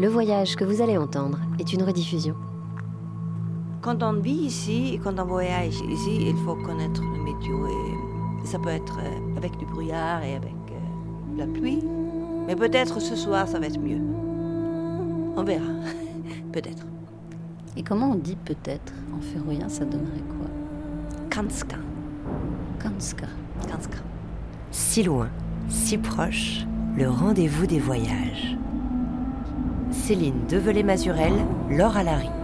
Le voyage que vous allez entendre est une rediffusion. Quand on vit ici et quand on voyage ici, il faut connaître le météo. Et ça peut être euh, avec du brouillard et avec euh, la pluie. Mais peut-être ce soir, ça va être mieux. On verra. peut-être. Et comment on dit peut-être En féroïen, ça donnerait quoi? Kanska. Kanska. Kanska. Si loin, si proche, le rendez-vous des voyages. Céline Develay-Mazurel, Laure Alary.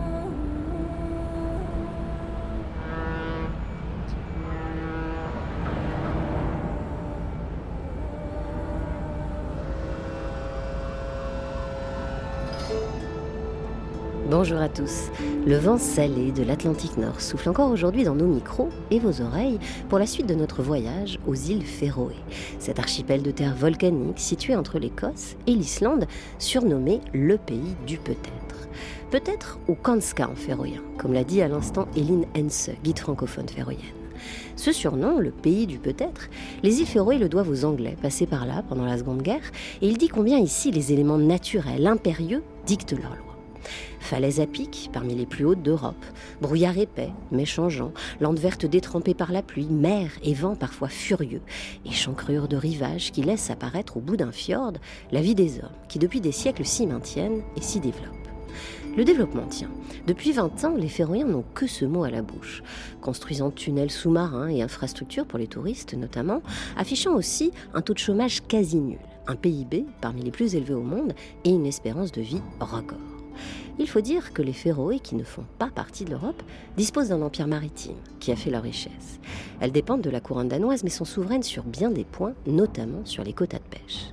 Bonjour à tous. Le vent salé de l'Atlantique Nord souffle encore aujourd'hui dans nos micros et vos oreilles pour la suite de notre voyage aux îles Féroé, cet archipel de terre volcanique situé entre l'Écosse et l'Islande, surnommé le pays du peut-être. Peut-être au Kanska en féroïen, comme l'a dit à l'instant Eline Hense, guide francophone féroïenne. Ce surnom, le pays du peut-être, les îles Féroé le doivent aux Anglais, passés par là pendant la Seconde Guerre, et il dit combien ici les éléments naturels, impérieux, dictent leur loi. Falaises à pic, parmi les plus hautes d'Europe. Brouillard épais, méchangeant, landes vertes détrempées par la pluie, mer et vent parfois furieux, échancrure de rivages qui laissent apparaître au bout d'un fjord la vie des hommes qui depuis des siècles s'y maintiennent et s'y développent. Le développement tient. Depuis 20 ans, les Féroïens n'ont que ce mot à la bouche, construisant tunnels sous-marins et infrastructures pour les touristes notamment, affichant aussi un taux de chômage quasi nul, un PIB parmi les plus élevés au monde et une espérance de vie record. Il faut dire que les Féroé, qui ne font pas partie de l'Europe, disposent d'un empire maritime qui a fait leur richesse. Elles dépendent de la couronne danoise mais sont souveraines sur bien des points, notamment sur les quotas de pêche.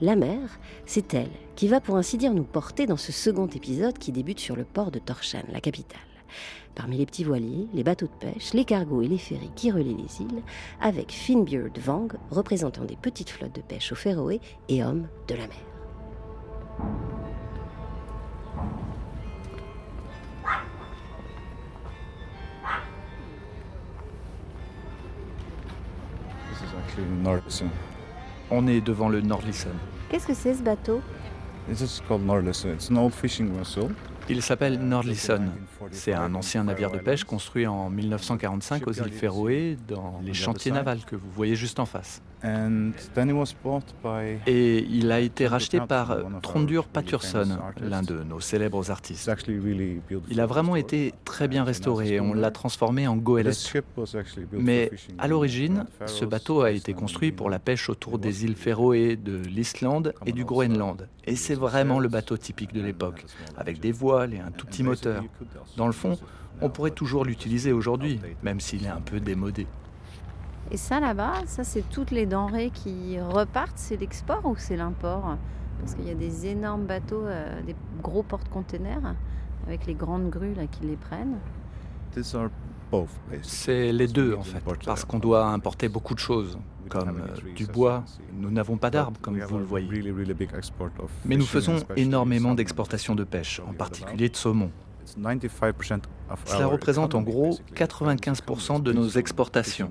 La mer, c'est elle qui va pour ainsi dire nous porter dans ce second épisode qui débute sur le port de Torshavn, la capitale. Parmi les petits voiliers, les bateaux de pêche, les cargos et les ferries qui relient les îles, avec Finnbjörn Vang, représentant des petites flottes de pêche aux Féroé et homme de la mer. On est devant le Nordlison. Qu'est-ce que c'est ce bateau? Il s'appelle Nordlison. C'est un ancien navire de pêche construit en 1945 aux îles Féroé, dans les chantiers navals que vous voyez juste en face. Et il a été racheté par Trondur Paturson, l'un de nos célèbres artistes. Il a vraiment été très bien restauré et on l'a transformé en goélette. Mais à l'origine, ce bateau a été construit pour la pêche autour des îles Féroé, de l'Islande et du Groenland. Et c'est vraiment le bateau typique de l'époque, avec des voiles et un tout petit moteur. Dans le fond, on pourrait toujours l'utiliser aujourd'hui, même s'il est un peu démodé. Et ça là-bas, ça c'est toutes les denrées qui repartent, c'est l'export ou c'est l'import? Parce qu'il y a des énormes bateaux, euh, des gros porte-containers avec les grandes grues là, qui les prennent. C'est les deux en fait, parce qu'on doit importer beaucoup de choses, comme euh, du bois. Nous n'avons pas d'arbres, comme vous le voyez. Mais nous faisons énormément d'exportations de pêche, en particulier de saumon. Cela représente en gros 95% de nos exportations.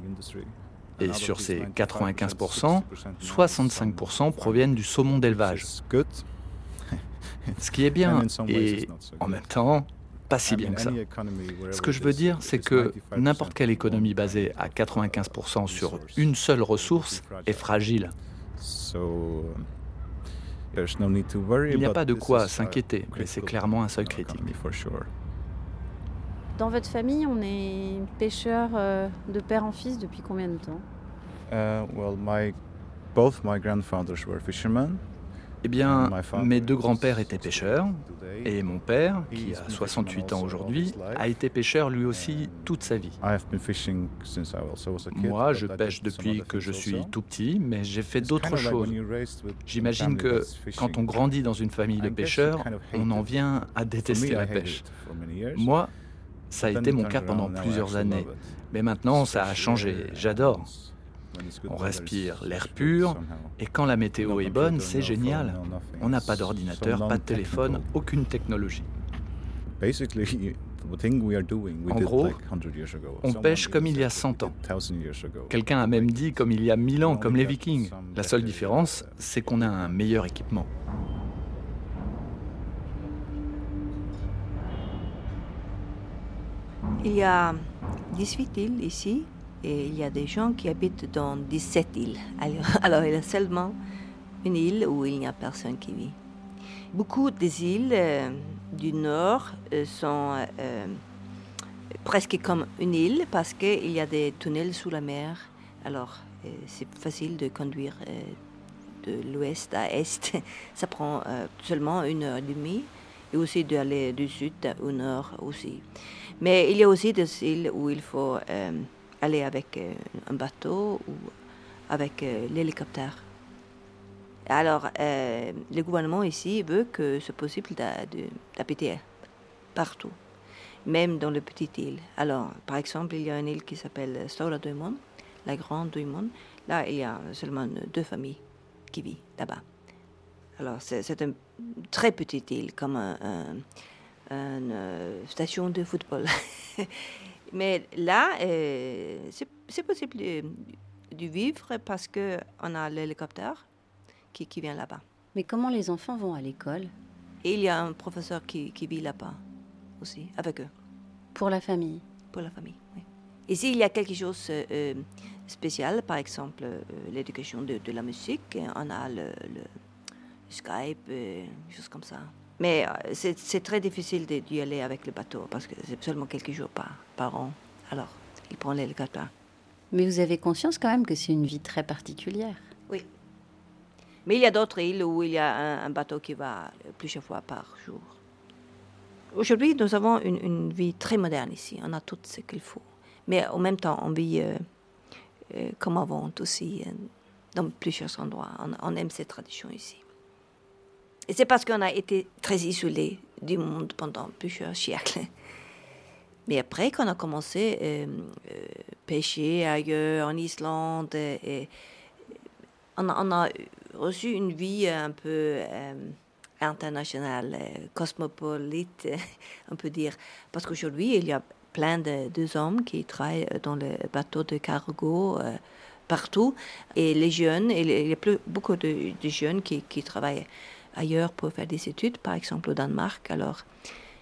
Et sur ces 95%, 65% proviennent du saumon d'élevage. Ce qui est bien et en même temps pas si bien que ça. Ce que je veux dire, c'est que n'importe quelle économie basée à 95% sur une seule ressource est fragile. Il n'y a pas de quoi s'inquiéter, mais c'est clairement un seuil critique. Dans votre famille, on est pêcheur euh, de père en fils depuis combien de temps? Uh, well, my, both my grandfathers were fishermen. Eh bien, mes deux grands-pères étaient pêcheurs et mon père, qui a 68 ans aujourd'hui, a été pêcheur lui aussi toute sa vie. Moi, je pêche depuis que je suis tout petit, mais j'ai fait d'autres choses. J'imagine que quand on grandit dans une famille de pêcheurs, on en vient à détester la pêche. Moi, ça a été mon cas pendant plusieurs années. Mais maintenant, ça a changé. J'adore. On respire l'air pur et quand la météo est bonne, c'est génial. On n'a pas d'ordinateur, pas de téléphone, aucune technologie. En gros, on pêche comme il y a 100 ans. Quelqu'un a même dit comme il y a 1000 ans, comme les vikings. La seule différence, c'est qu'on a un meilleur équipement. Il y a 18 îles ici et il y a des gens qui habitent dans 17 îles. Alors, il y a seulement une île où il n'y a personne qui vit. Beaucoup des îles euh, du nord euh, sont euh, presque comme une île parce qu'il y a des tunnels sous la mer. Alors, c'est facile de conduire de l'ouest à est. Ça prend seulement une heure et demie et aussi d'aller du sud au nord aussi. Mais il y a aussi des îles où il faut aller avec un bateau ou avec l'hélicoptère. Alors, euh, le gouvernement ici veut que c'est possible d'habiter partout, même dans les petites îles. Alors, par exemple, il y a une île qui s'appelle Stora Duimon, la Grande Duimon. Là, il y a seulement deux familles qui vivent là-bas. Alors, c'est une très petite île, comme une euh, station de football. Mais là, euh, c'est possible de, de, vivre parce qu'on a l'hélicoptère qui, vient là-bas. Mais comment les enfants vont à l'école? Et il y a un professeur qui, vit là-bas aussi, avec eux. Pour la famille? Pour la famille, oui. Ici, il y a quelque chose de euh, spécial, par exemple euh, l'éducation de, la musique. On a le, Skype, des euh, choses comme ça. Mais c'est très difficile d'y aller avec le bateau parce que c'est seulement quelques jours par, par an. Alors, il prend l'hélicoptère. Mais vous avez conscience quand même que c'est une vie très particulière. Oui, mais il y a d'autres îles où il y a un, bateau qui va plusieurs fois par jour. Aujourd'hui, nous avons une, vie très moderne ici. On a tout ce qu'il faut. Mais en même temps, on vit euh, euh, comme avant aussi, euh, dans plusieurs endroits. On, aime ces traditions ici. Et c'est parce qu'on a été très isolé du monde pendant plusieurs siècles. Mais après, quand on a commencé à pêcher ailleurs, en Islande, on, a reçu une vie un peu euh, internationale, euh, cosmopolite, on peut dire. Parce qu'aujourd'hui, il y a plein de, hommes qui travaillent dans le bateau de cargo euh, partout. Et les jeunes, il y a plus, beaucoup de, jeunes qui, travaillent ailleurs pour faire des études, par exemple au Danemark. Alors,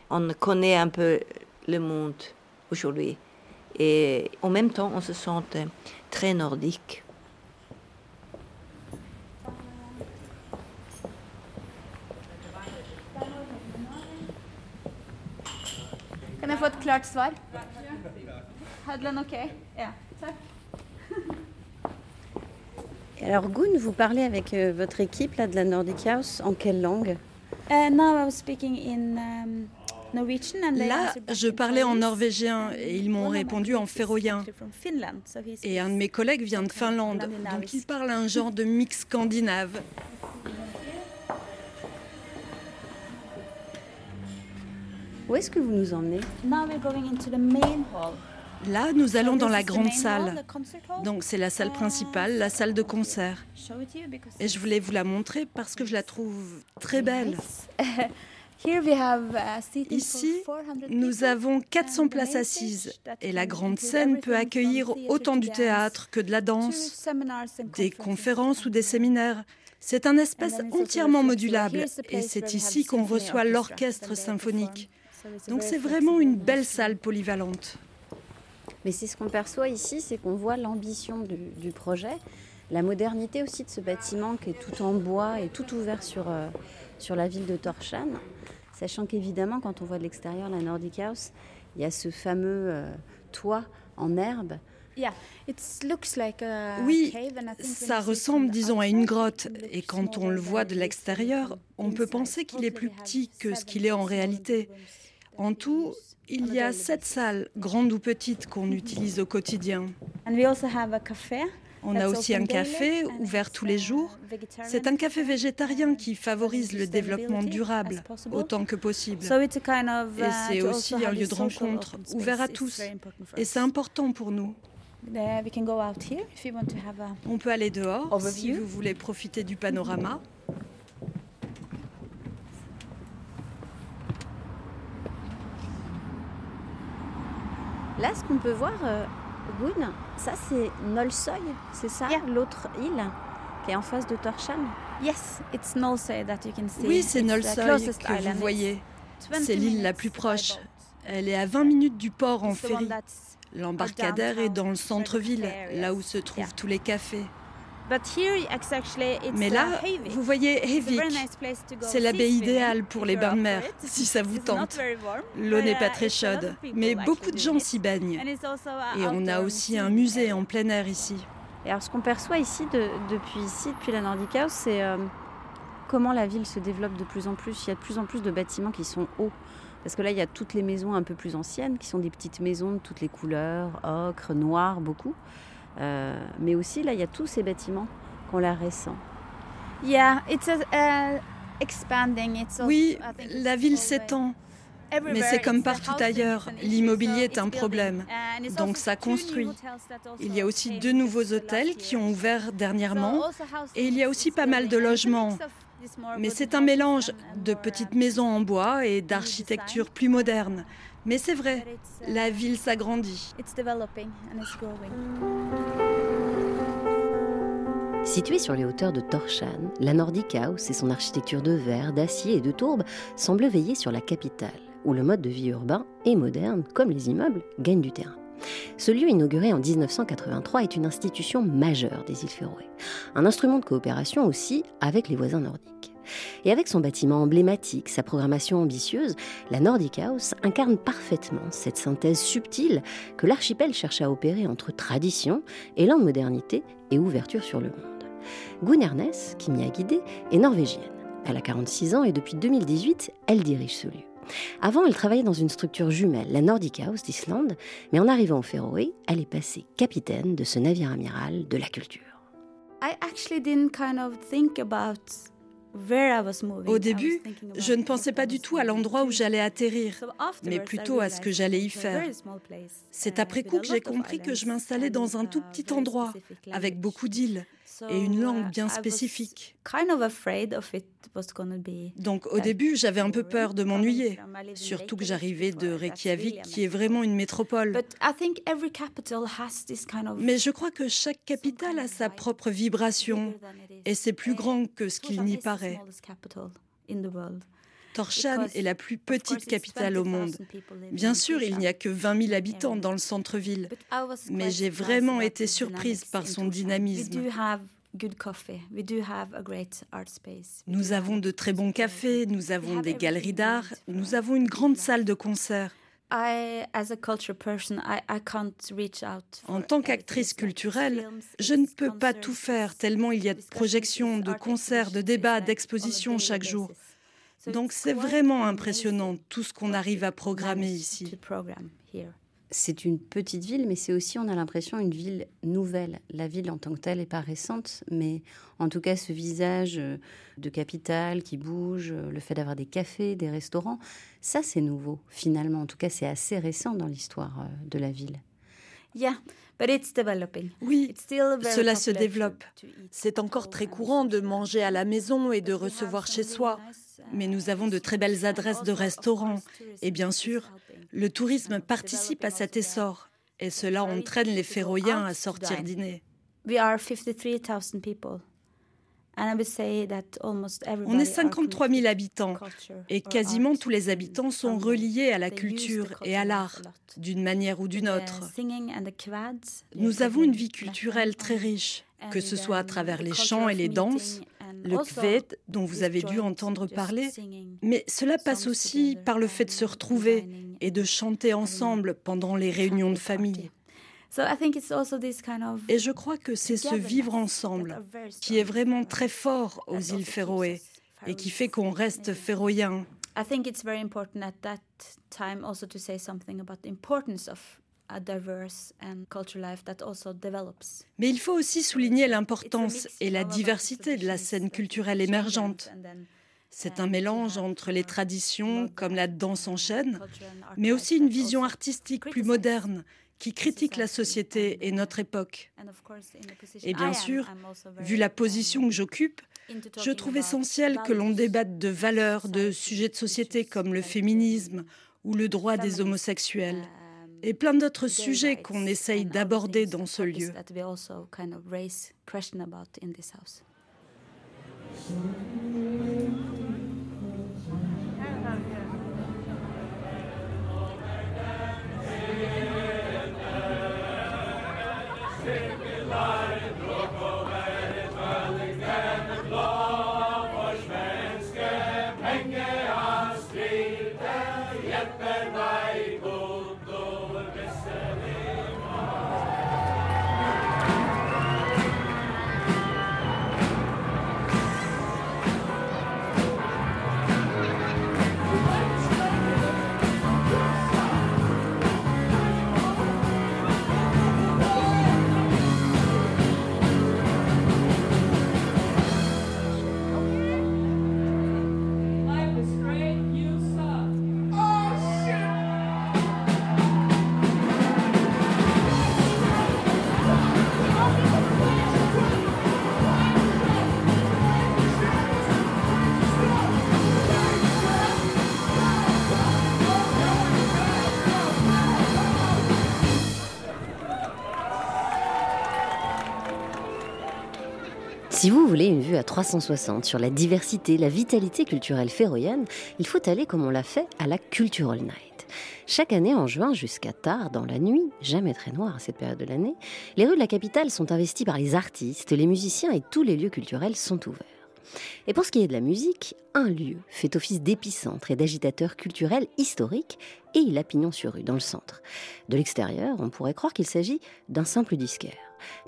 on connaît un peu le monde aujourd'hui. Et en même temps, on se sent très nordique. Kan jeg få et klart svar? Hadlan, ok? Ja. Alors Gun, vous parlez avec euh, votre équipe là, de la Nordic House en quelle langue? Uh, now I was speaking in, um, Norwegian and Là, je parlais en norvégien et ils m'ont répondu en féroïen. Et un de mes collègues vient de Finlande, donc il parle un genre de mix scandinave. Où est-ce que vous nous emmenez? Là, nous allons dans la grande salle. Donc c'est la salle principale, la salle de concert. Et je voulais vous la montrer parce que je la trouve très belle. Ici, nous avons 400 places assises et la grande scène peut accueillir autant du théâtre que de la danse, des conférences ou des séminaires. C'est un espace entièrement modulable et c'est ici qu'on reçoit l'orchestre symphonique. Donc c'est vraiment une belle salle polyvalente. Mais c'est ce qu'on perçoit ici, c'est qu'on voit l'ambition du, projet, la modernité aussi de ce bâtiment qui est tout en bois et tout ouvert sur, euh, sur la ville de Torshavn. Sachant qu'évidemment, quand on voit de l'extérieur la Nordic House, il y a ce fameux euh, toit en herbe. Oui, ça ressemble, disons, à une grotte. Et quand on le voit de l'extérieur, on peut penser qu'il est plus petit que ce qu'il est en réalité. En tout, il y a sept salles, grandes ou petites, qu'on utilise au quotidien. On a aussi un café ouvert tous les jours. C'est un café végétarien qui favorise le développement durable autant que possible. Et c'est aussi un lieu de rencontre ouvert à tous. Et c'est important pour nous. On peut aller dehors si vous voulez profiter du panorama. Là, ce qu'on peut voir, euh, ça c'est Nolsoy, c'est ça L'autre île qui est en face de Torshavn Yes, it's Nolsoy that you can see. Oui, c'est Nolsoy que vous voyez. C'est l'île la plus proche. Elle est à 20 minutes du port en ferry. L'embarcadère est dans le centre-ville, là où se trouvent tous les cafés. Mais là, vous voyez Hevik. C'est la baie idéale pour les bains de mer, si ça vous tente. L'eau n'est pas très chaude, mais beaucoup de gens s'y baignent. Et on a aussi un musée en plein air ici. Et alors, ce qu'on perçoit ici, depuis ici, depuis la Nordic House, c'est euh, comment la ville se développe de plus en plus. Il y a de plus en plus de bâtiments qui sont hauts. Parce que là, il y a toutes les maisons un peu plus anciennes, qui sont des petites maisons de toutes les couleurs, ocre, noir, beaucoup. Euh, mais aussi, là, il y a tous ces bâtiments qu'on. Yeah, it's uh, expanding. oui, la ville s'étend. Mais c'est comme partout ailleurs, l'immobilier est un problème. Donc ça construit. Il y a aussi deux nouveaux hôtels qui ont ouvert dernièrement et il y a aussi pas mal de logements. Mais c'est un mélange de petites maisons en bois et d'architecture plus moderne. Mais c'est vrai, la ville s'agrandit. Située sur les hauteurs de Torshan, la Nordic House et son architecture de verre, d'acier et de tourbe semblent veiller sur la capitale, où le mode de vie urbain et moderne, comme les immeubles, gagne du terrain. Ce lieu inauguré en 1983 est une institution majeure des îles Féroé, un instrument de coopération aussi avec les voisins nordiques. Et avec son bâtiment emblématique, sa programmation ambitieuse, la Nordic House incarne parfaitement cette synthèse subtile que l'archipel cherche à opérer entre tradition, élan de modernité et ouverture sur le monde. Gunnernes, qui m'y a guidée, est norvégienne. Elle a 46 ans et depuis 2018, elle dirige ce lieu. Avant, elle travaillait dans une structure jumelle, la Nordic House d'Islande, mais en arrivant au Féroé, elle est passée capitaine de ce navire amiral de la culture. I actually didn't kind of think about au début, je ne pensais pas du tout à l'endroit où j'allais atterrir, mais plutôt à ce que j'allais y faire. C'est après coup que j'ai compris que je m'installais dans un tout petit endroit, avec beaucoup d'îles et une langue bien spécifique. Donc au début, j'avais un peu peur de m'ennuyer, surtout que j'arrivais de Reykjavik, qui est vraiment une métropole. Mais je crois que chaque capitale a sa propre vibration, et c'est plus grand que ce qu'il n'y paraît. Torshan est la plus petite capitale au monde. Bien sûr, il n'y a que 20 000 habitants dans le centre-ville, mais j'ai vraiment été surprise par son dynamisme. Nous avons de très bons cafés, nous avons des galeries d'art, nous avons une grande salle de concert. En tant qu'actrice culturelle, je ne peux pas tout faire tellement il y a de projections, de concerts, de débats, d'expositions chaque jour. Donc c'est vraiment impressionnant tout ce qu'on arrive à programmer ici. C'est une petite ville, mais c'est aussi, on a l'impression, une ville nouvelle. La ville en tant que telle n'est pas récente, mais en tout cas, ce visage euh, de capitale qui bouge, euh, le fait d'avoir des cafés, des restaurants, ça c'est nouveau, finalement. En tout cas, c'est assez récent dans l'histoire euh, de la ville. Oui, cela se développe. C'est encore très courant de manger à la maison et de recevoir chez soi. Mais nous avons de très belles adresses de restaurants. Et bien sûr, le tourisme participe à cet essor. Et cela entraîne les Féroïens à sortir dîner. On est 53 000 habitants et quasiment tous les habitants sont reliés à la culture et à l'art d'une manière ou d'une autre. Nous avons une vie culturelle très riche, que ce soit à travers les chants et les danses, le kved dont vous avez dû entendre parler, mais cela passe aussi par le fait de se retrouver et de chanter ensemble pendant les réunions de famille. Et je crois que c'est ce vivre ensemble qui est vraiment très fort aux îles Féroé et qui fait qu'on reste féroïen. Mais il faut aussi souligner l'importance et la diversité de la scène culturelle émergente. C'est un mélange entre les traditions comme la danse en chaîne, mais aussi une vision artistique plus moderne qui critique la société et notre époque. Et bien sûr, vu la position que j'occupe, je trouve essentiel que l'on débatte de valeurs, de sujets de société comme le féminisme ou le droit des homosexuels et plein d'autres sujets qu'on essaye d'aborder dans ce lieu. Voulez une vue à 360 sur la diversité, la vitalité culturelle féroïenne, il faut aller comme on l'a fait à la Cultural Night. Chaque année, en juin jusqu'à tard, dans la nuit, jamais très noire à cette période de l'année, les rues de la capitale sont investies par les artistes, les musiciens et tous les lieux culturels sont ouverts. Et pour ce qui est de la musique, un lieu fait office d'épicentre et d'agitateur culturel historique, et il a pignon sur rue, dans le centre. De l'extérieur, on pourrait croire qu'il s'agit d'un simple disquaire.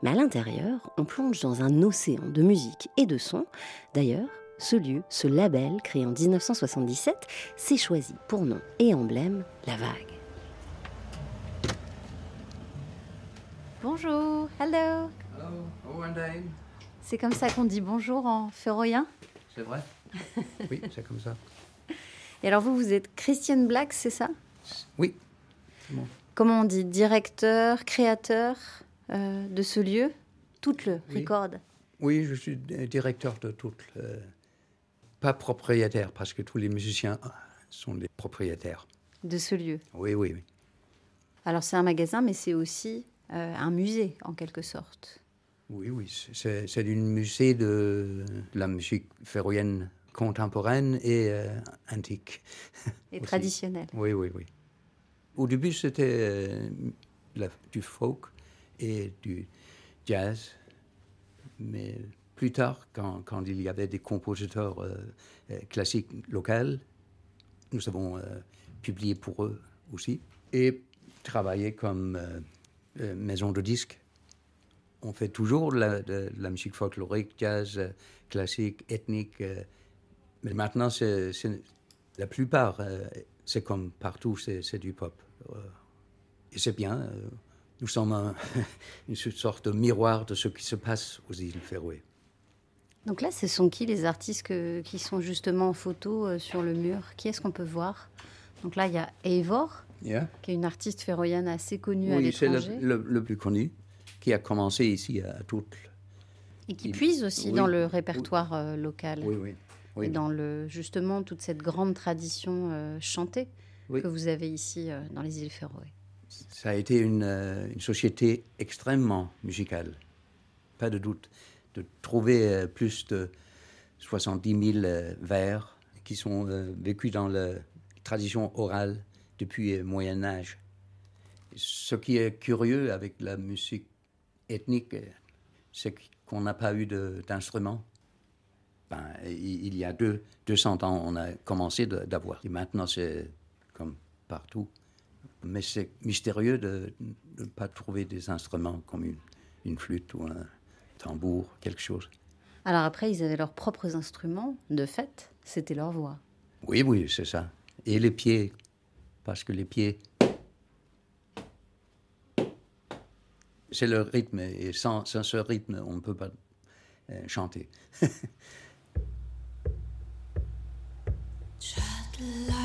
Mais à l'intérieur, on plonge dans un océan de musique et de son. D'ailleurs, ce lieu, ce label créé en 1977, s'est choisi pour nom et emblème la vague. Bonjour, hello. Hello, c'est comme ça qu'on dit bonjour en féroïen C'est vrai Oui, c'est comme ça. Et alors vous, vous êtes Christian Black, c'est ça? Oui. Comment on dit? Directeur, créateur euh, de ce lieu? Tout le oui. record Oui, je suis directeur de tout le... Pas propriétaire, parce que tous les musiciens sont des propriétaires. De ce lieu Oui, oui, oui. Alors c'est un magasin, mais c'est aussi euh, un musée, en quelque sorte. Oui, oui, c'est un musée de la musique féroïenne contemporaine et euh, antique. Et traditionnelle. Oui, oui, oui. Au début, c'était euh, du folk et du jazz, mais plus tard, quand, quand il y avait des compositeurs euh, classiques locaux, nous avons publié pour eux aussi et travaillé comme maison de disques on fait toujours la, de, la musique folklorique, jazz, euh, classique, ethnique. Euh, mais maintenant, c'est, la plupart, euh, c'est comme partout, c'est, du pop. et c'est bien. nous sommes une sorte de miroir de ce qui se passe aux îles Féroé. Donc là, ce sont qui les artistes qui sont justement en photo sur le mur? Qui est-ce qu'on peut voir? Donc là, il y a Eivor, qui est une artiste féroïenne assez connue à l'étranger. Oui, c'est le, plus connu qui a commencé ici à Toutle. Et qui puise aussi dans le répertoire euh, local. Oui, oui, oui. Et dans le, justement toute cette grande tradition euh, chantée que vous avez ici euh, dans les îles Féroé. Ça a été une, une, société extrêmement musicale, pas de doute. De trouver plus de 70 000 vers qui sont vécus dans la tradition orale depuis le Moyen Âge. Ce qui est curieux avec la musique ethnique, c'est qu'on n'a pas eu d'instruments. Ben, il y a deux, 200 ans, on a commencé d'avoir. Et maintenant, c'est comme partout. Mais c'est mystérieux de ne pas trouver des instruments comme une, une, flûte ou un tambour, quelque chose. Alors après, ils avaient leurs propres instruments. De fait, c'était leur voix. Oui, oui, c'est ça. Et les pieds, parce que les pieds, c'est le rythme, et sans, ce rythme, on ne peut pas euh, chanter.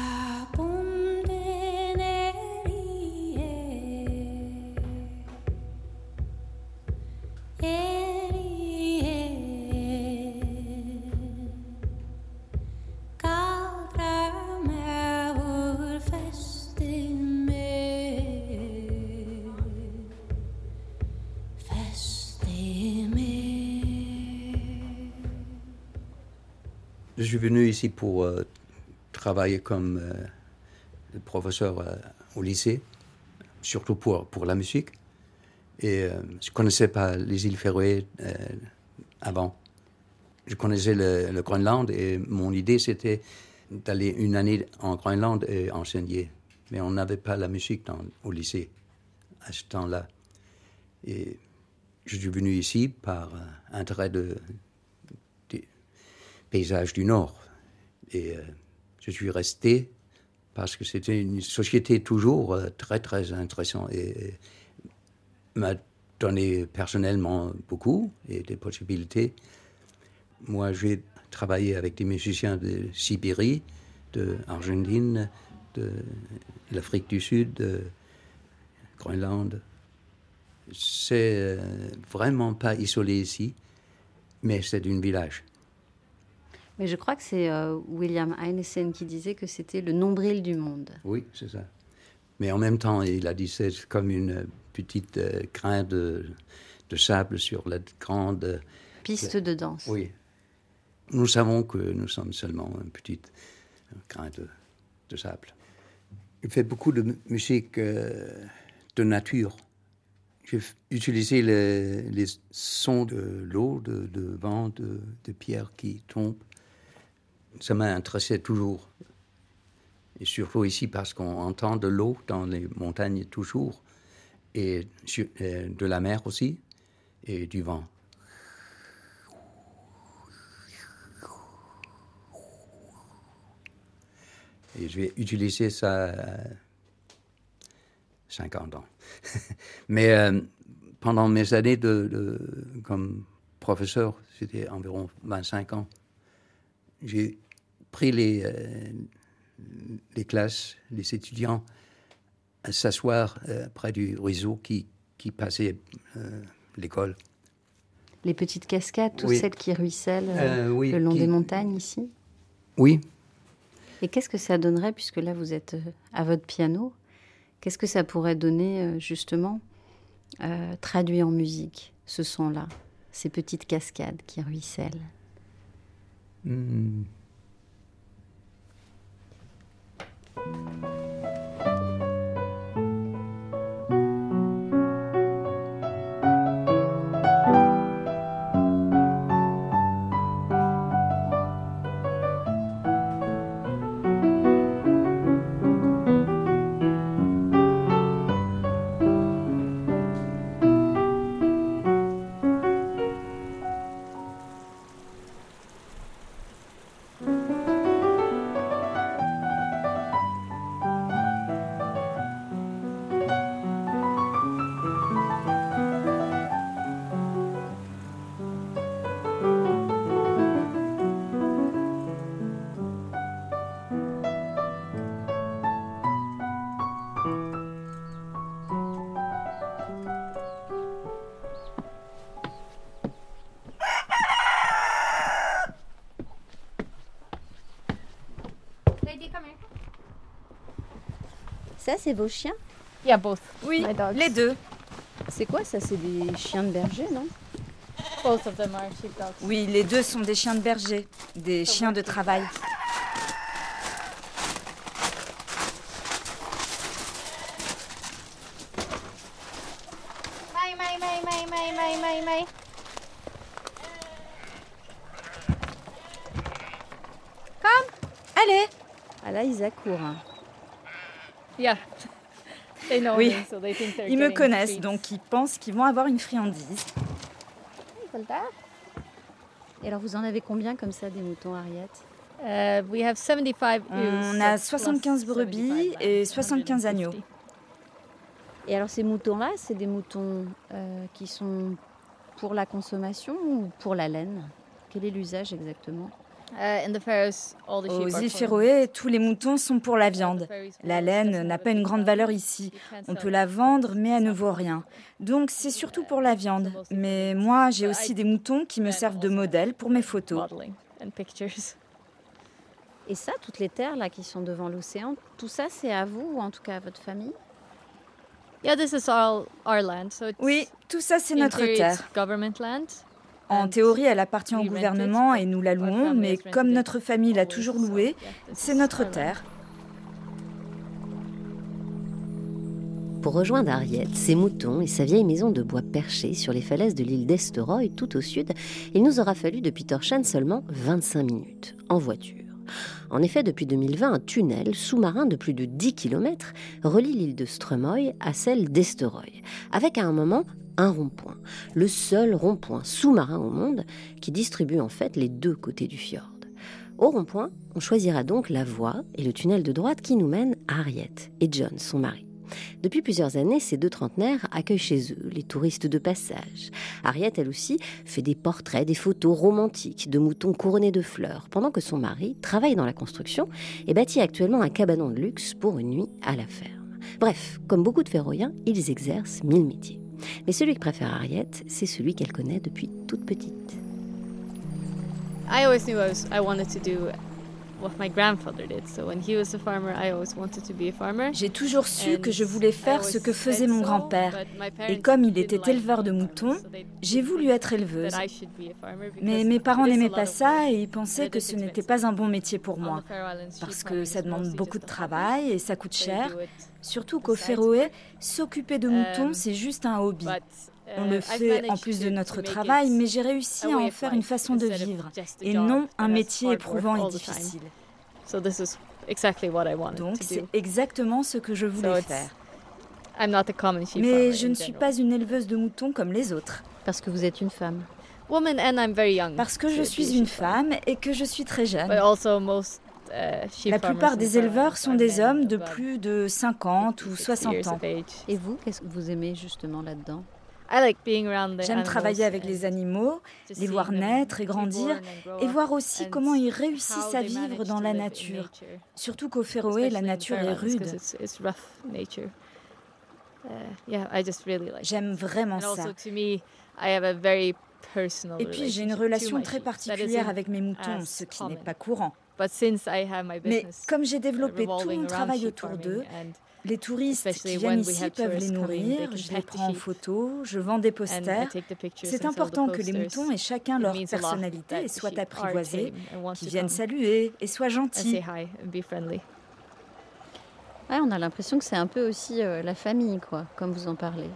suis venu ici pour euh, travailler comme euh, professeur euh, au lycée, surtout pour, pour la musique. Et je ne connaissais pas les îles Féroé avant. Je connaissais le, Groenland et mon idée c'était d'aller une année en Groenland et enseigner. Mais on n'avait pas la musique au lycée à ce temps-là. Et je suis venu ici par intérêt de, du Nord. Et euh, je suis resté parce que c'était une société toujours euh, très, très intéressante et m'a donné personnellement beaucoup et des possibilités. Moi, j'ai travaillé avec des musiciens de Sibérie, de Argentine, de l'Afrique du Sud, de Groenland. C'est euh, vraiment pas isolé ici, mais c'est un village. Mais je crois que c'est euh, William Heinesen qui disait que c'était le nombril du monde. Oui, c'est ça. Mais en même temps, il a dit c'est comme une petite euh, grain de, de, sable sur la grande piste de danse. Oui. Nous savons que nous sommes seulement une petite grain de, de sable. Il fait beaucoup de musique euh, de nature. J'ai utilisé les, les, sons de l'eau, de, de, vent, de, de pierres qui tombent. Ça m'a intéressé toujours. Et surtout ici parce qu'on entend de l'eau dans les montagnes toujours, et euh, de la mer aussi, et du vent. Et je vais utiliser ça 50 ans. Mais euh, pendant mes années de, comme professeur, c'était environ 25 ans, j'ai pris les, euh, les classes, les étudiants à s'asseoir euh, près du réseau qui, qui passait l'école. Les petites cascades, toutes celles qui ruissellent le long des montagnes ici Oui. Et qu'est-ce que ça donnerait, puisque là vous êtes à votre piano Qu'est-ce que ça pourrait donner euh, justement euh, traduit en musique, ce son-là, ces petites cascades qui ruissellent? 嗯 Ça, c'est vos chiens? Yeah, both. Oui, les deux. C'est quoi ça? C'est des chiens de berger, non? Both of them are sheepdogs. Oui, les deux sont des chiens de berger, des chiens de travail. Mai, mai, mai, mai, mai, mai, mai, mai. Come, allez. Ah là, ils accourent. hein. Yeah. They know Oui, me, so they think they're ils me connaissent, donc ils pensent qu'ils vont avoir une friandise. Et alors, vous en avez combien comme ça, des moutons, Harriet? Uh, we have 75 ewes, On a plus 75 brebis 75 et lambs, 75 agneaux. 150. Et alors, ces moutons-là, c'est des moutons euh, qui sont pour la consommation ou pour la laine? Quel est l'usage exactement? Uh, in the Faroes, all the sheep Aux are îles for- Féroé, tous les moutons sont pour la viande. La laine n'a pas une grande valeur ici. On peut la vendre, mais elle ne vaut rien. Donc c'est surtout pour la viande. Mais moi, j'ai aussi des moutons qui me servent de modèle pour mes photos. Et ça, toutes les terres là qui sont devant l'océan, tout ça, c'est à vous ou en tout cas à votre famille? Yeah, this is all our land. So it's, Oui, tout ça, c'est notre terre. En théorie, elle appartient au gouvernement et nous la louons, mais comme notre famille l'a toujours louée, c'est notre terre. Pour rejoindre Ariette, ses moutons et sa vieille maison de bois perchée sur les falaises de l'île d'Esteroy, tout au sud, il nous aura fallu depuis Torshavn seulement 25 minutes, en voiture. En effet, depuis 2020, un tunnel sous-marin de plus de 10 km relie l'île de Strömøy à celle d'Esteroy, avec à un moment un rond-point, le seul rond-point sous-marin au monde qui distribue en fait les deux côtés du fjord. Au rond-point, on choisira donc la voie et le tunnel de droite qui nous mène à Harriet et John, son mari. Depuis plusieurs années, ces deux trentenaires accueillent chez eux les touristes de passage. Harriet, elle aussi, fait des portraits, des photos romantiques de moutons couronnés de fleurs, pendant que son mari travaille dans la construction et bâtit actuellement un cabanon de luxe pour une nuit à la ferme. Bref, comme beaucoup de Féroïens, ils exercent mille métiers. Mais celui que préfère Harriet, c'est celui qu'elle connaît depuis toute petite. I always knew I, wanted to do J'ai toujours su que je voulais faire ce que faisait mon grand-père. Et comme il était éleveur de moutons, j'ai voulu être éleveuse. Mais mes parents n'aimaient pas ça et ils pensaient que ce n'était pas un bon métier pour moi. Parce que ça demande beaucoup de travail et ça coûte cher. Surtout qu'au Féroé, s'occuper de moutons, um, c'est juste un hobby. On le fait en plus de notre travail, mais j'ai réussi à en faire une façon de vivre et non un métier éprouvant et difficile. Donc c'est exactement ce que je voulais faire. Mais je ne suis pas une éleveuse de moutons comme les autres. Parce que vous êtes une femme. Parce que je suis une femme et que je suis très jeune. Uh, La plupart des éleveurs sont des hommes de plus de 50 ou 60 ans. Et vous, qu'est-ce que vous aimez justement là-dedans? J'aime travailler avec les animaux, les voir naître et grandir, et voir aussi comment ils réussissent à vivre dans la nature. Surtout qu'au Féroé, la nature est rude. J'aime vraiment ça. Et puis j'ai une relation très particulière avec mes moutons, ce qui n'est pas courant. Mais comme j'ai développé tout mon travail autour d'eux, les touristes qui viennent ici peuvent les nourrir, je les prends en photo, je vends des posters. C'est important que les moutons aient chacun leur personnalité et soient apprivoisés, qu'ils viennent saluer et soient gentils. on a l'impression que c'est un peu aussi euh, la famille, quoi, comme vous en parlez.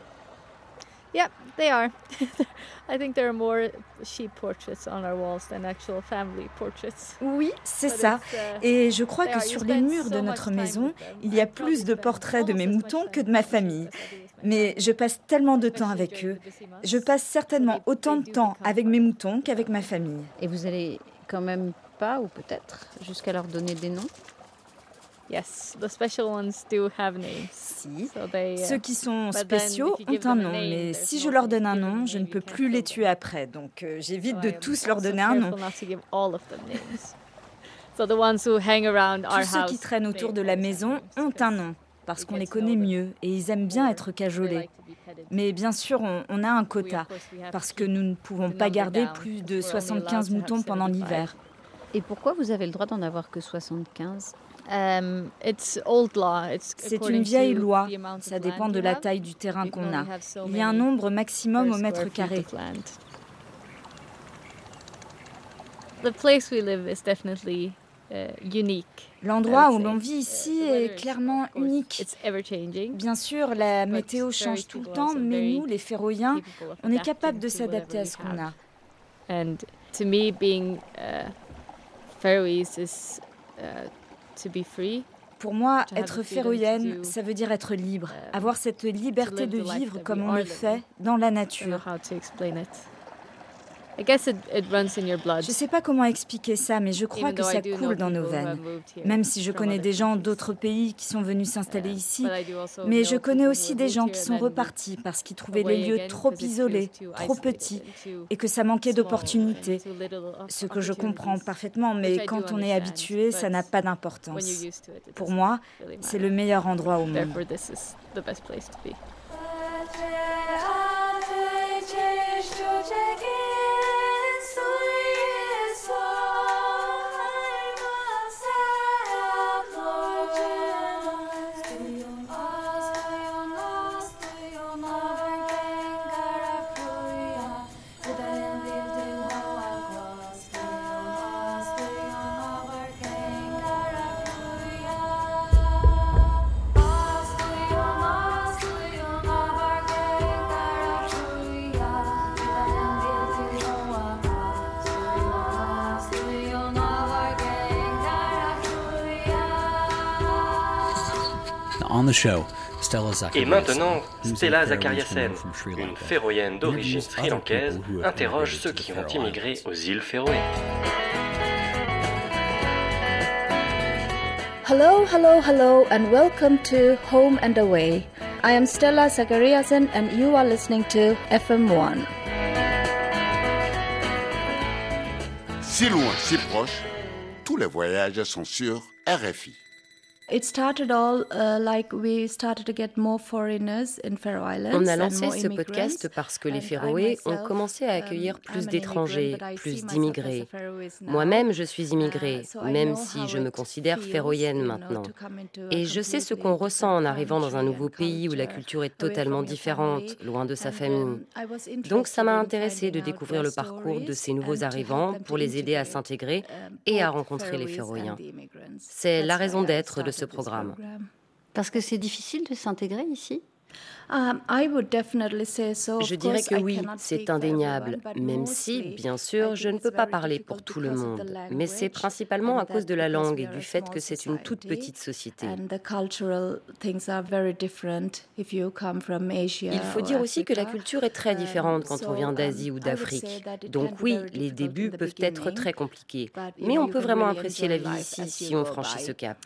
Yeah, they are. I think there are more sheep portraits on our walls than actual family portraits. Oui, c'est ça. Uh, Et je crois que sur les murs de notre maison, il y a plus de portraits de mes moutons que de ma famille. Mais je passe tellement de temps avec eux. Je passe certainement autant de temps avec mes moutons qu'avec ma famille. Et vous allez quand même pas, ou peut-être, jusqu'à leur donner des noms? Yes, the special ones do have names. Si. Uh, Ceux qui sont spéciaux ont un nom, mais si je leur donne un nom, je ne peux plus les tuer après. Donc euh, j'évite de tous leur donner un nom. Tous ceux qui traînent autour de la maison ont un nom parce qu'on les connaît mieux et ils aiment bien être cajolés. Mais bien sûr, on, on a un quota parce que nous ne pouvons pas garder plus de 75 moutons pendant l'hiver. Et pourquoi vous avez le droit d'en avoir que 75 Um, c'est une vieille loi. Ça dépend de la taille du terrain qu'on a. Il y a un nombre maximum au mètre carré. L'endroit où l'on vit ici est clairement unique. Bien sûr, la météo change tout le temps, mais nous, les Féroïens, on est capable de s'adapter à ce qu'on a. And to me, being uh, pour moi, être féroïenne, ça veut dire être libre, uh, avoir cette liberté de vivre comme on le fait dans la nature. Je ne sais pas comment expliquer ça, mais je crois que ça coule dans nos veines. Même si je connais des gens d'autres pays qui sont venus s'installer ici, mais je connais aussi des gens qui sont repartis parce qu'ils trouvaient les lieux trop isolés, trop petits, et que ça manquait d'opportunités. Ce que je comprends parfaitement, mais quand on est habitué, ça n'a pas d'importance. Pour moi, c'est le meilleur endroit au monde. Et maintenant, Stella Zakariasen, une féroïenne d'origine sri-lankaise, interroge ceux qui ont immigré aux îles Féroé. Hello, hello, hello, and welcome to Home and Away. I am Stella Zakariasen, and you are listening to FM1. Si loin, si proche, tous les voyages sont sur RFI. On a lancé ce podcast parce que les Féroé ont commencé à accueillir um, plus d'étrangers, plus d'immigrés. Moi-même, je suis immigrée, uh, même si je me considère féroïenne maintenant. Et je sais ce qu'on ressent en arrivant dans un nouveau pays où la culture est totalement différente, loin de sa famille. Donc ça m'a intéressé de découvrir le parcours de ces nouveaux arrivants pour les aider à s'intégrer um, et à rencontrer les Féroïens. C'est la raison d'être de ce programme? Parce que c'est difficile de s'intégrer ici? Je dirais que oui, c'est indéniable, même si, bien sûr, je ne peux pas parler pour tout le monde. Mais c'est principalement à cause de la langue et du fait que c'est une toute petite société. Il faut dire aussi que la culture est très différente quand on vient d'Asie ou d'Afrique. Donc oui, les débuts peuvent être très compliqués. Mais on peut vraiment apprécier la vie ici si on franchit ce cap.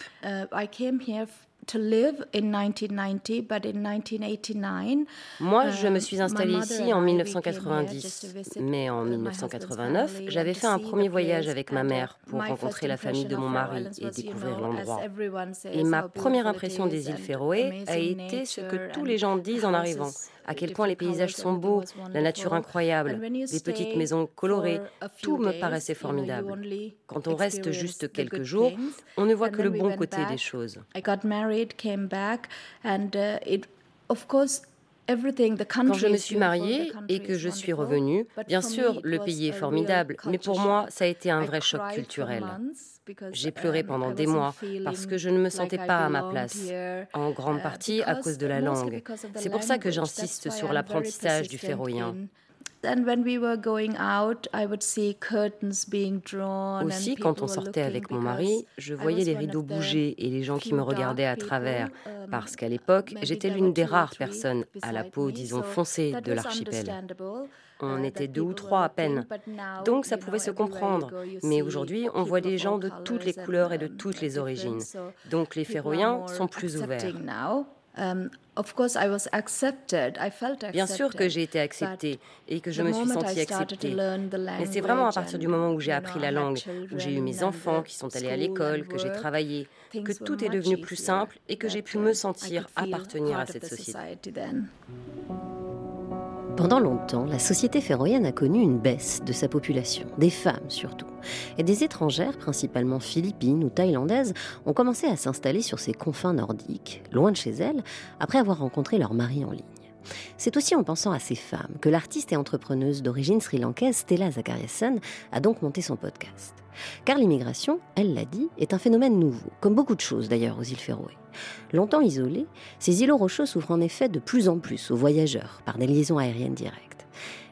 Moi, je me suis um, installée ici en 1990, mais en 1989, j'avais fait un premier voyage avec ma mère pour rencontrer la famille de mon mari et découvrir l'endroit. Et ma première impression des îles Féroé a été ce que tous les gens disent en arrivant à quel point les paysages sont beaux, la nature incroyable, les petites maisons colorées, tout me paraissait formidable. Quand on reste juste quelques jours, on ne voit que le bon côté des choses. Quand je me suis mariée et que je suis revenue, bien sûr, le pays est formidable, mais pour moi, ça a été un vrai choc culturel. J'ai pleuré um, pendant des mois parce que je ne me sentais pas à ma place, en grande uh, partie à cause de la langue. C'est pour ça que j'insiste sur l'apprentissage du féroïen. Aussi, quand on sortait avec mon mari, je voyais les rideaux bouger et les gens qui me regardaient à travers, um, parce qu'à l'époque, j'étais l'une des rares personnes à la peau, disons, foncée de l'archipel. On était deux ou trois à peine. Donc ça pouvait se comprendre. Mais aujourd'hui, on voit des gens de toutes les couleurs et de toutes les origines. Donc les Féroïens sont plus ouverts. Bien sûr que j'ai été acceptée et que je me suis sentie acceptée. Mais c'est vraiment à partir du moment où j'ai appris la langue, où j'ai eu mes enfants qui sont allés à l'école, que j'ai travaillé, que tout est devenu plus simple et que j'ai pu me sentir appartenir à cette société. Pendant longtemps, la société féroïenne a connu une baisse de sa population, des femmes surtout. Et des étrangères, principalement philippines ou thaïlandaises, ont commencé à s'installer sur ces confins nordiques, loin de chez elles, après avoir rencontré leur mari en ligne. C'est aussi en pensant à ces femmes que l'artiste et entrepreneuse d'origine sri-lankaise Stella Zakariasen a donc monté son podcast. Car l'immigration, elle l'a dit, est un phénomène nouveau, comme beaucoup de choses d'ailleurs aux îles Féroé. Longtemps isolées, ces îlots rocheux s'ouvrent en effet de plus en plus aux voyageurs par des liaisons aériennes directes.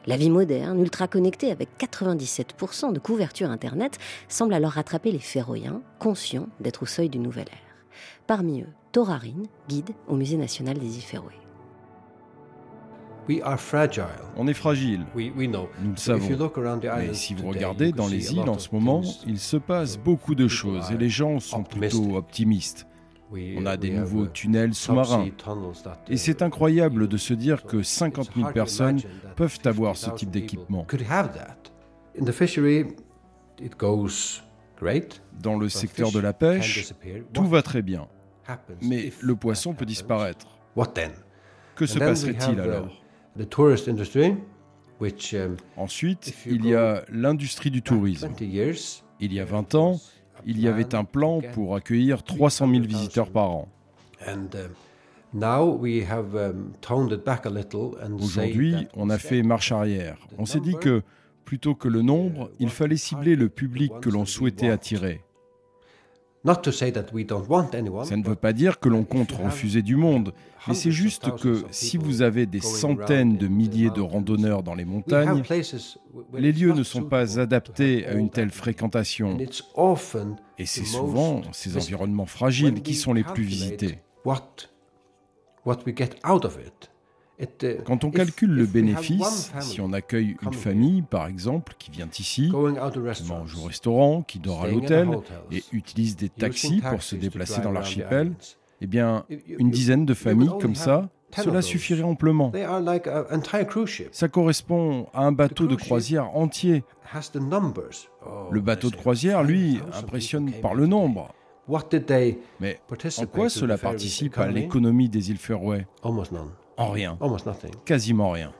La vie moderne, ultra connectée avec 97% de couverture Internet, semble alors rattraper les Féroïens, conscients d'être au seuil du nouvel ère. Parmi eux, Torarine, guide au Musée national des îles Féroé. On est fragile. Nous le savons. Mais si vous regardez dans les îles en ce moment, il se passe beaucoup de choses et les gens sont plutôt optimistes. On a des nouveaux tunnels sous-marins. Et c'est incroyable de se dire que 50 000 personnes peuvent avoir ce type d'équipement. Dans le secteur de la pêche, tout va très bien. Mais le poisson peut disparaître? Que se passerait-il alors? Um, Ensuite, il y a l'industrie du tourisme. Il y a 20 ans, il y avait un plan pour accueillir 300 000 visiteurs par an. Um, Aujourd'hui, on a fait marche arrière. On s'est dit que, plutôt que le nombre, il fallait cibler le public que l'on souhaitait attirer. Ça ne veut pas dire que l'on compte refuser du monde, mais c'est juste que si vous avez des centaines de milliers de randonneurs dans les montagnes, les lieux ne sont pas adaptés à une telle fréquentation. Et c'est souvent ces environnements fragiles qui sont les plus visités. Euh, Quand on calcule le bénéfice, si on accueille une famille, par exemple, qui vient ici, qui mange au restaurant, qui dort à l'hôtel et utilise des taxis pour se déplacer dans l'archipel, eh bien, une dizaine de familles comme ça, cela suffirait amplement. Ça correspond à un bateau de croisière entier. Le bateau de croisière, lui, impressionne par le nombre. Mais en quoi cela participe à l'économie des îles Féroé En rien. Almost nothing. Quasiment rien.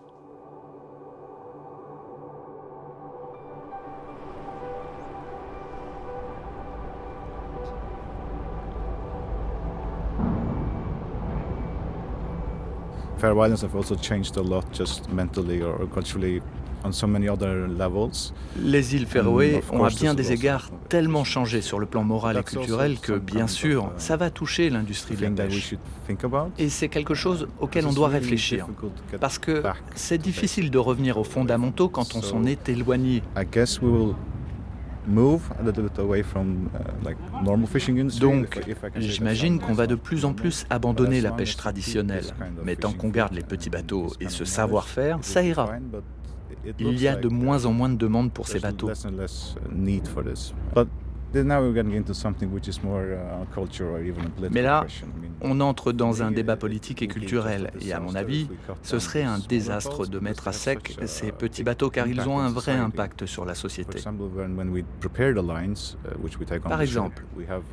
Fair violence have also changed a lot, just mentally or culturally. Les îles Féroé ont à bien des égards tellement changé sur le plan moral et culturel que, bien sûr, ça va toucher l'industrie de la pêche. Et c'est quelque chose auquel on doit réfléchir. Parce que c'est difficile de revenir aux fondamentaux quand on s'en est éloigné. Donc, j'imagine qu'on va de plus en plus abandonner la pêche traditionnelle. Mais tant qu'on garde les petits bateaux et ce savoir-faire, ça ira il y a de moins en moins de demandes pour ces bateaux. Mais là, on entre dans un débat politique et culturel. Et à mon avis, ce serait un désastre de mettre à sec ces petits bateaux car ils ont un vrai impact sur la société. Par exemple,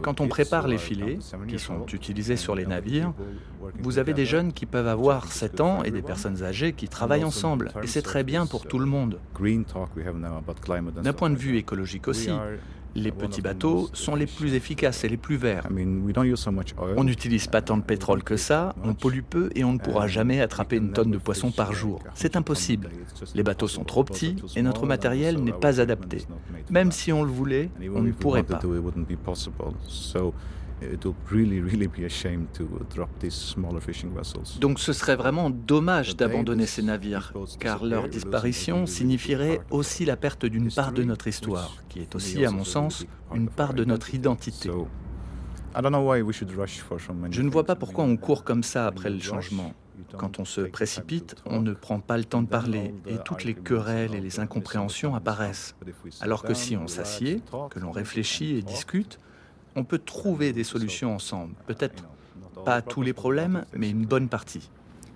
quand on prépare les filets qui sont utilisés sur les navires, vous avez des jeunes qui peuvent avoir 7 ans et des personnes âgées qui travaillent ensemble. Et c'est très bien pour tout le monde. D'un point de vue écologique aussi, les petits bateaux sont les plus efficaces et les plus verts. On n'utilise pas tant de pétrole que ça, on pollue peu et on ne pourra jamais attraper une tonne de poissons par jour. C'est impossible. Les bateaux sont trop petits et notre matériel n'est pas adapté. Même si on le voulait, on ne pourrait pas. Donc ce serait vraiment dommage d'abandonner ces navires, car leur disparition signifierait aussi la perte d'une part de notre histoire, qui est aussi, à mon sens, une part de notre identité. Je ne vois pas pourquoi on court comme ça après le changement. Quand on se précipite, on ne prend pas le temps de parler et toutes les querelles et les incompréhensions apparaissent. Alors que si on s'assied, que l'on réfléchit et discute, on peut trouver des solutions ensemble. Peut-être pas tous les problèmes, mais une bonne partie.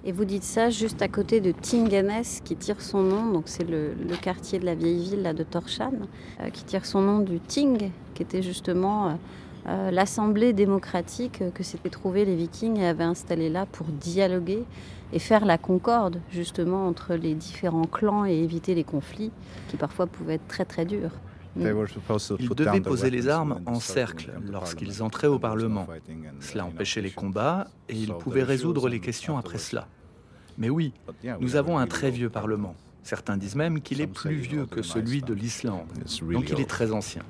Et vous dites ça juste à côté de Tinganes, qui tire son nom, donc c'est le, quartier de la vieille ville là, de Torshan, euh, qui tire son nom du Ting, qui était justement euh, euh, l'assemblée démocratique que s'étaient trouvés les Vikings et avaient installé là pour dialoguer et faire la concorde justement entre les différents clans et éviter les conflits qui parfois pouvaient être très très durs. Ils devaient poser les armes en cercle lorsqu'ils entraient au Parlement. Cela empêchait les combats et ils pouvaient résoudre les questions après cela. Mais oui, nous avons un très vieux Parlement. Certains disent même qu'il est plus vieux que celui de l'Islande. Donc il est très ancien.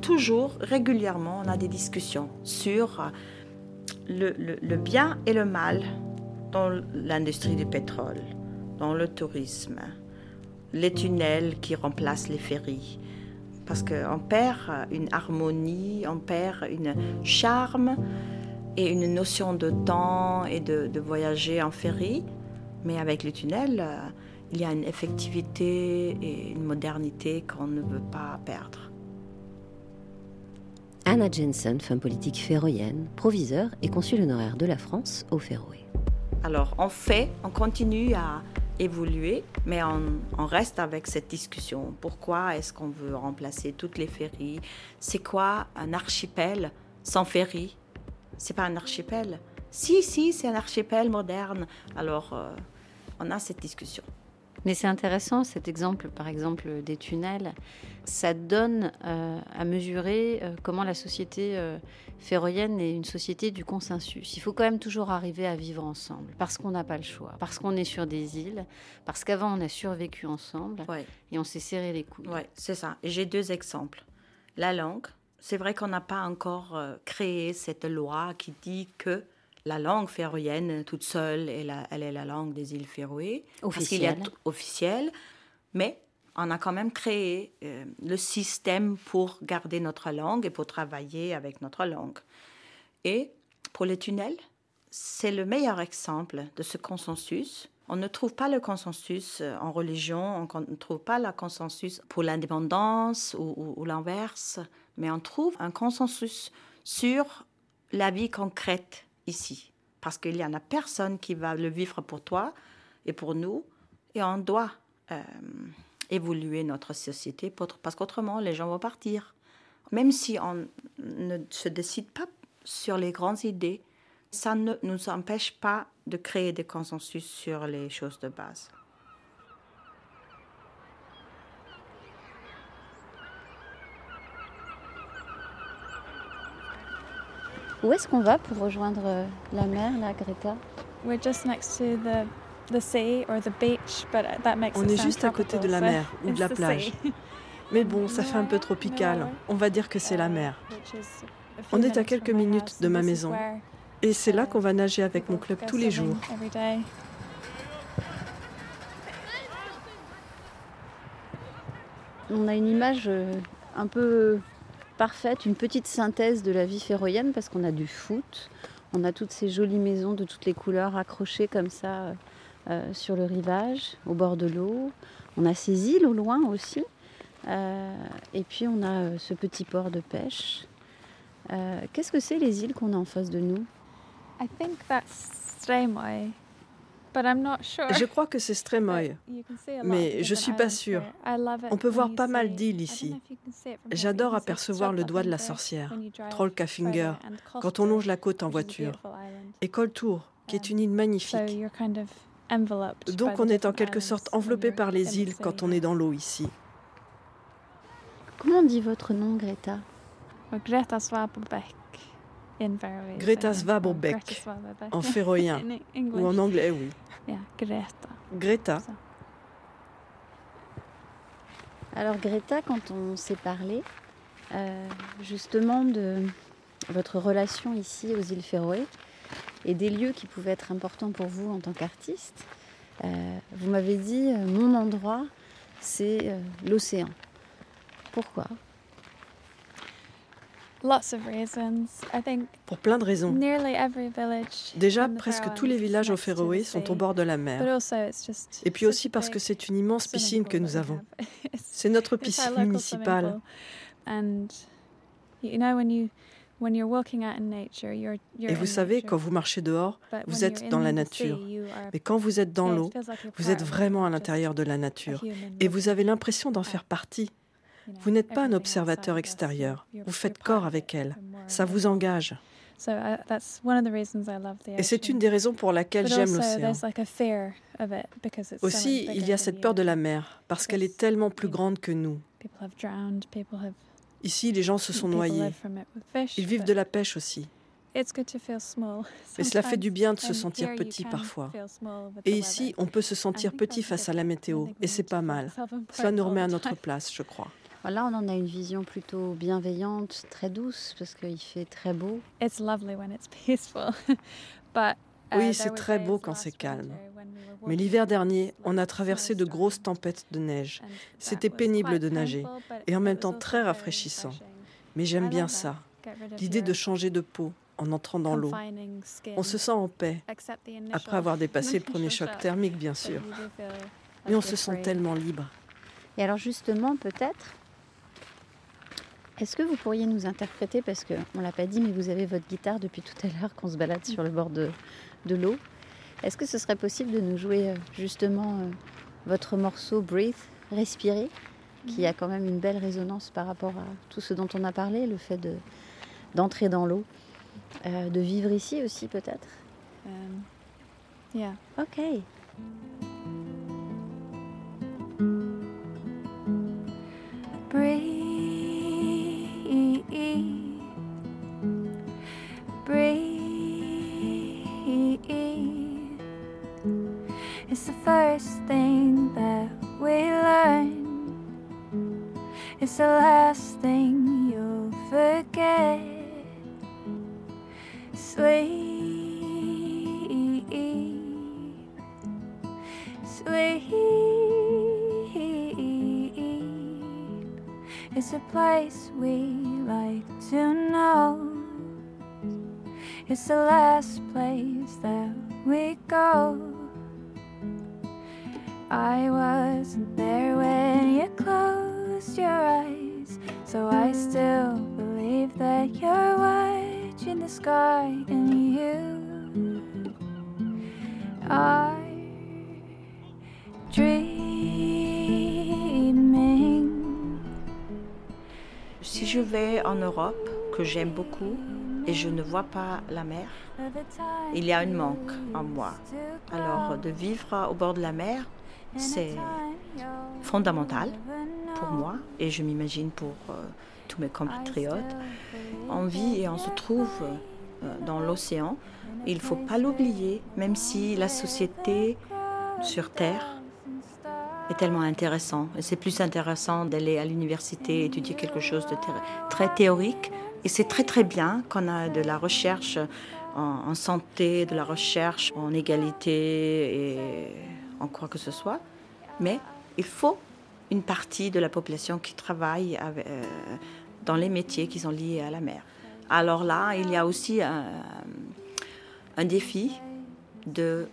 Toujours, régulièrement, on a des discussions sur le, le bien et le mal dans l'industrie du pétrole, dans le tourisme, les tunnels qui remplacent les ferries. Parce qu'on perd une harmonie, on perd une charme et une notion de temps et de, voyager en ferry. Mais avec les tunnels, euh, il y a une effectivité et une modernité qu'on ne veut pas perdre. Anna Jensen, femme politique féroïenne, proviseur et consul honoraire de la France au Féroé. Alors on fait, on continue à évoluer, mais on, reste avec cette discussion. Pourquoi est-ce qu'on veut remplacer toutes les ferries? C'est quoi un archipel sans ferry C'est pas un archipel? Si, si, c'est un archipel moderne. Alors euh, on a cette discussion. Mais c'est intéressant cet exemple, par exemple, des tunnels. Ça donne euh, à mesurer euh, comment la société euh, féroïenne est une société du consensus. Il faut quand même toujours arriver à vivre ensemble, parce qu'on n'a pas le choix, parce qu'on est sur des îles, parce qu'avant on a survécu ensemble et on s'est serré les coudes. Oui, c'est ça. J'ai deux exemples. La langue. C'est vrai qu'on n'a pas encore créé cette loi qui dit que la langue féroïenne toute seule, elle, elle est la langue des îles Féroé. Officielle. officielle. Mais on a quand même créé euh, le système pour garder notre langue et pour travailler avec notre langue. Et pour les tunnels, c'est le meilleur exemple de ce consensus. On ne trouve pas le consensus euh, en religion, on ne trouve pas le consensus pour l'indépendance ou, ou l'inverse, mais on trouve un consensus sur la vie concrète ici. Parce qu'il n'y en a personne qui va le vivre pour toi et pour nous. Et on doit euh, évoluer notre société parce qu'autrement les gens vont partir. Même si on ne se décide pas sur les grandes idées, ça ne nous empêche pas de créer des consensus sur les choses de base. Où est-ce qu'on va pour rejoindre euh, la mer, la Greta? On est juste à côté de la mer ou de la plage. Mais bon, ça fait un peu tropical. On va dire que c'est la mer. On est à quelques minutes de ma maison. Et c'est là qu'on va nager avec mon club tous les jours. On a une image euh, un peu parfaite, une petite synthèse de la vie féroïenne parce qu'on a du foot, on a toutes ces jolies maisons de toutes les couleurs accrochées comme ça euh, euh, sur le rivage, au bord de l'eau. On a ces îles au loin aussi. Euh, et puis on a ce petit port de pêche. Qu'est-ce que c'est les îles qu'on a en face de nous? I think that's je crois que c'est Stremoy, mais je ne suis pas sûre. On peut voir pas mal d'îles ici. J'adore apercevoir le doigt de la sorcière, Trollkafinger, quand on longe la côte en voiture, et Coltour, qui est une île magnifique. Donc on est en quelque sorte enveloppé par les îles quand on est dans l'eau ici. Comment dit votre nom, Greta? Greta Greta Svaberbeck, en féroïen, ou en anglais, oui. Greta. Greta. Alors Greta, quand on s'est parlé euh, justement de votre relation ici aux îles Féroé et des lieux qui pouvaient être importants pour vous en tant qu'artiste, euh, vous m'avez dit euh, mon endroit, c'est l'océan. Pourquoi? Pour plein de raisons. Déjà, presque tous les villages au Féroé sont au bord de la mer. Et puis aussi parce que c'est une immense piscine que nous avons. C'est notre piscine municipale. Et vous savez, quand vous marchez dehors, vous êtes dans la nature. Mais quand vous êtes dans l'eau, vous êtes vraiment à l'intérieur de la nature. Et vous avez l'impression d'en faire partie. Vous n'êtes pas un observateur extérieur, vous faites corps avec elle, ça vous engage. Et c'est une des raisons pour laquelle j'aime l'océan. Aussi, il y a cette peur de la mer, parce qu'elle est tellement plus grande que nous. Ici, les gens se sont noyés. Ils vivent de la pêche aussi. Mais cela fait du bien de se sentir petit parfois. Et ici, on peut se sentir petit face à la météo, et c'est pas mal. Cela nous remet à notre place, je crois. Là, on en a une vision plutôt bienveillante, très douce, parce qu'il fait très beau. oui, c'est très beau quand c'est calme. Mais l'hiver dernier, on a traversé de grosses tempêtes de neige. C'était pénible de nager et en même temps très rafraîchissant. Mais j'aime bien ça, l'idée de changer de peau en entrant dans l'eau. On se sent en paix, après avoir dépassé le premier choc thermique, bien sûr. Mais on se sent tellement libre. Et alors justement, peut-être, est-ce que vous pourriez nous interpréter, parce qu'on ne l'a pas dit, mais vous avez votre guitare depuis tout à l'heure qu'on se balade sur le bord de, l'eau. Est-ce que ce serait possible de nous jouer euh, justement euh, votre morceau Breathe, Respirer, qui a quand même une belle résonance par rapport à tout ce dont on a parlé, le fait de, d'entrer dans l'eau, euh, de vivre ici aussi peut-être? Um, Yeah. Ok. Breathe. It's the first thing that we learn. It's the last thing you'll forget. Sleep. It's a place we like to know. It's the last place that we go. I wasn't there when you closed your eyes, so I still believe that you're watching the sky and you are je vais en Europe, que j'aime beaucoup, et je ne vois pas la mer, il y a un manque en moi. Alors de vivre au bord de la mer, c'est fondamental pour moi et je m'imagine pour euh, tous mes compatriotes. On vit et on se trouve euh, dans l'océan. Il ne faut pas l'oublier, même si la société sur Terre est tellement intéressant. C'est plus intéressant d'aller à l'université étudier quelque chose de très théorique et c'est très très bien qu'on a de la recherche en, santé, de la recherche en égalité et en quoi que ce soit. Mais il faut une partie de la population qui travaille euh, dans les métiers qui sont liés à la mer. Alors là, il y a aussi un, un défi de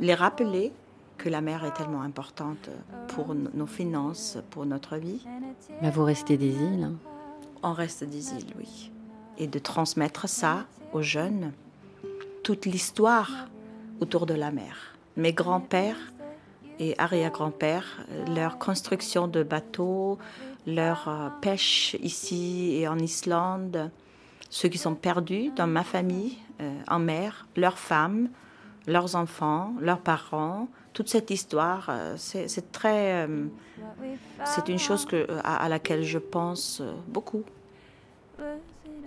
les rappeler que la mer est tellement importante pour nos finances, pour notre vie. Mais vous restez des îles. Hein on reste des îles, oui. Et de transmettre ça aux jeunes, toute l'histoire autour de la mer. Mes grands-pères et arrière-grands-pères, leur construction de bateaux, leur euh, pêche ici et en Islande, ceux qui sont perdus dans ma famille euh, en mer, leurs femmes, leurs enfants, leurs parents, toute cette histoire, euh, c'est très, euh, c'est une chose que, à, laquelle je pense euh, beaucoup.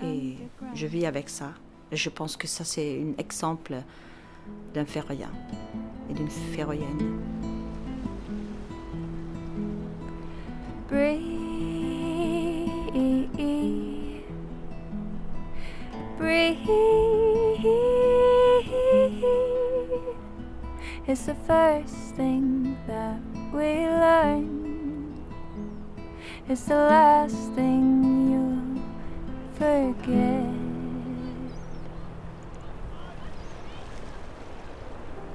Et je vis avec ça. Et je pense que ça, c'est un exemple d'un féroïen et d'une féroïenne. Is the first thing that we learn. It's the last thing you'll forget.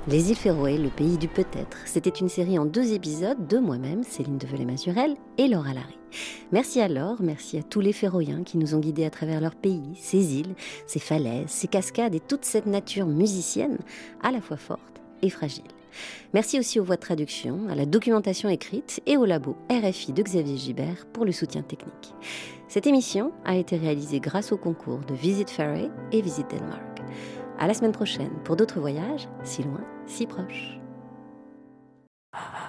Les îles Féroé, le pays du peut-être, c'était une série en deux épisodes de moi-même, Céline Develay-Mazurel et Laura Larry. Merci à Laure, merci à tous les Féroïens qui nous ont guidés à travers leur pays, ces îles, ces falaises, ces cascades et toute cette nature musicienne, à la fois forte et fragiles. Merci aussi aux voix de traduction, à la documentation écrite et au labo RFI de Xavier Gibert pour le soutien technique. Cette émission a été réalisée grâce au concours de Visit Ferry et Visit Denmark. À la semaine prochaine pour d'autres voyages, si loin, si proches.